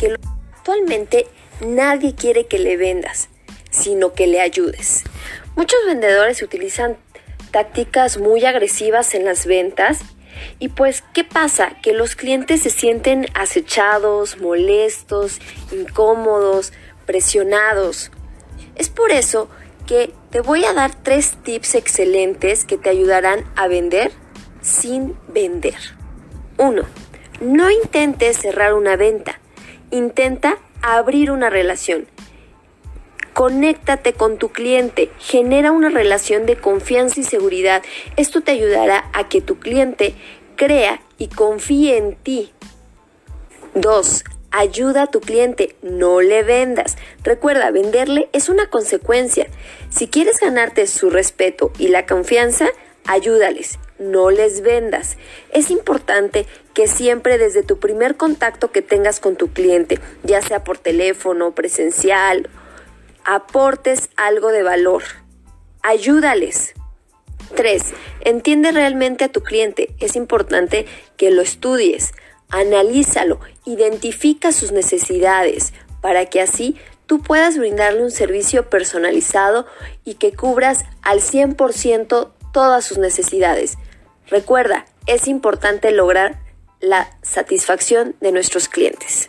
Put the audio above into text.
que actualmente nadie quiere que le vendas, sino que le ayudes. Muchos vendedores utilizan tácticas muy agresivas en las ventas y pues, ¿qué pasa? Que los clientes se sienten acechados, molestos, incómodos, presionados. Es por eso que te voy a dar tres tips excelentes que te ayudarán a vender sin vender. 1. No intentes cerrar una venta. Intenta abrir una relación. Conéctate con tu cliente, genera una relación de confianza y seguridad. Esto te ayudará a que tu cliente crea y confíe en ti. 2. Ayuda a tu cliente, no le vendas. Recuerda, venderle es una consecuencia. Si quieres ganarte su respeto y la confianza, ayúdales, no les vendas. Es importante que siempre desde tu primer contacto que tengas con tu cliente, ya sea por teléfono, presencial, aportes algo de valor. Ayúdales. 3. Entiende realmente a tu cliente. Es importante que lo estudies, analízalo, identifica sus necesidades para que así tú puedas brindarle un servicio personalizado y que cubras al 100% todas sus necesidades. Recuerda, es importante lograr la satisfacción de nuestros clientes.